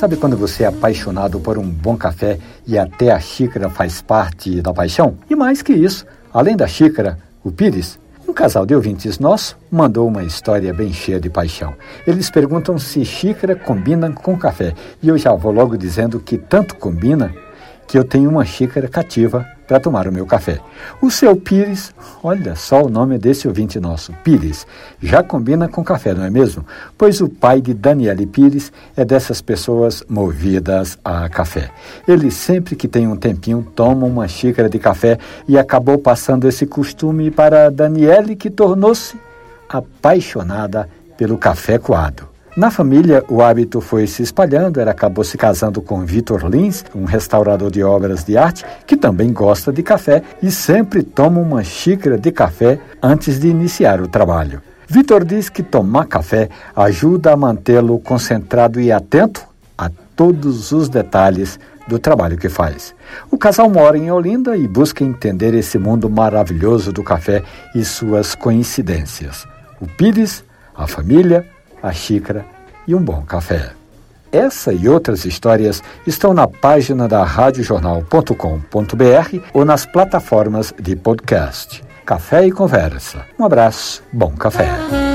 Sabe quando você é apaixonado por um bom café e até a xícara faz parte da paixão? E mais que isso, além da xícara, o pires, um casal de ouvintes nosso mandou uma história bem cheia de paixão. Eles perguntam se xícara combina com café. E eu já vou logo dizendo que tanto combina que eu tenho uma xícara cativa para tomar o meu café. O seu Pires, olha só o nome desse ouvinte nosso, Pires, já combina com café, não é mesmo? Pois o pai de Daniele Pires é dessas pessoas movidas a café. Ele sempre que tem um tempinho toma uma xícara de café e acabou passando esse costume para Daniele, que tornou-se apaixonada pelo café coado. Na família, o hábito foi se espalhando. Ela acabou se casando com Vitor Lins, um restaurador de obras de arte, que também gosta de café e sempre toma uma xícara de café antes de iniciar o trabalho. Vitor diz que tomar café ajuda a mantê-lo concentrado e atento a todos os detalhes do trabalho que faz. O casal mora em Olinda e busca entender esse mundo maravilhoso do café e suas coincidências. O Pires, a família, a xícara e um bom café. Essa e outras histórias estão na página da radiojornal.com.br ou nas plataformas de podcast. Café e Conversa. Um abraço, bom café.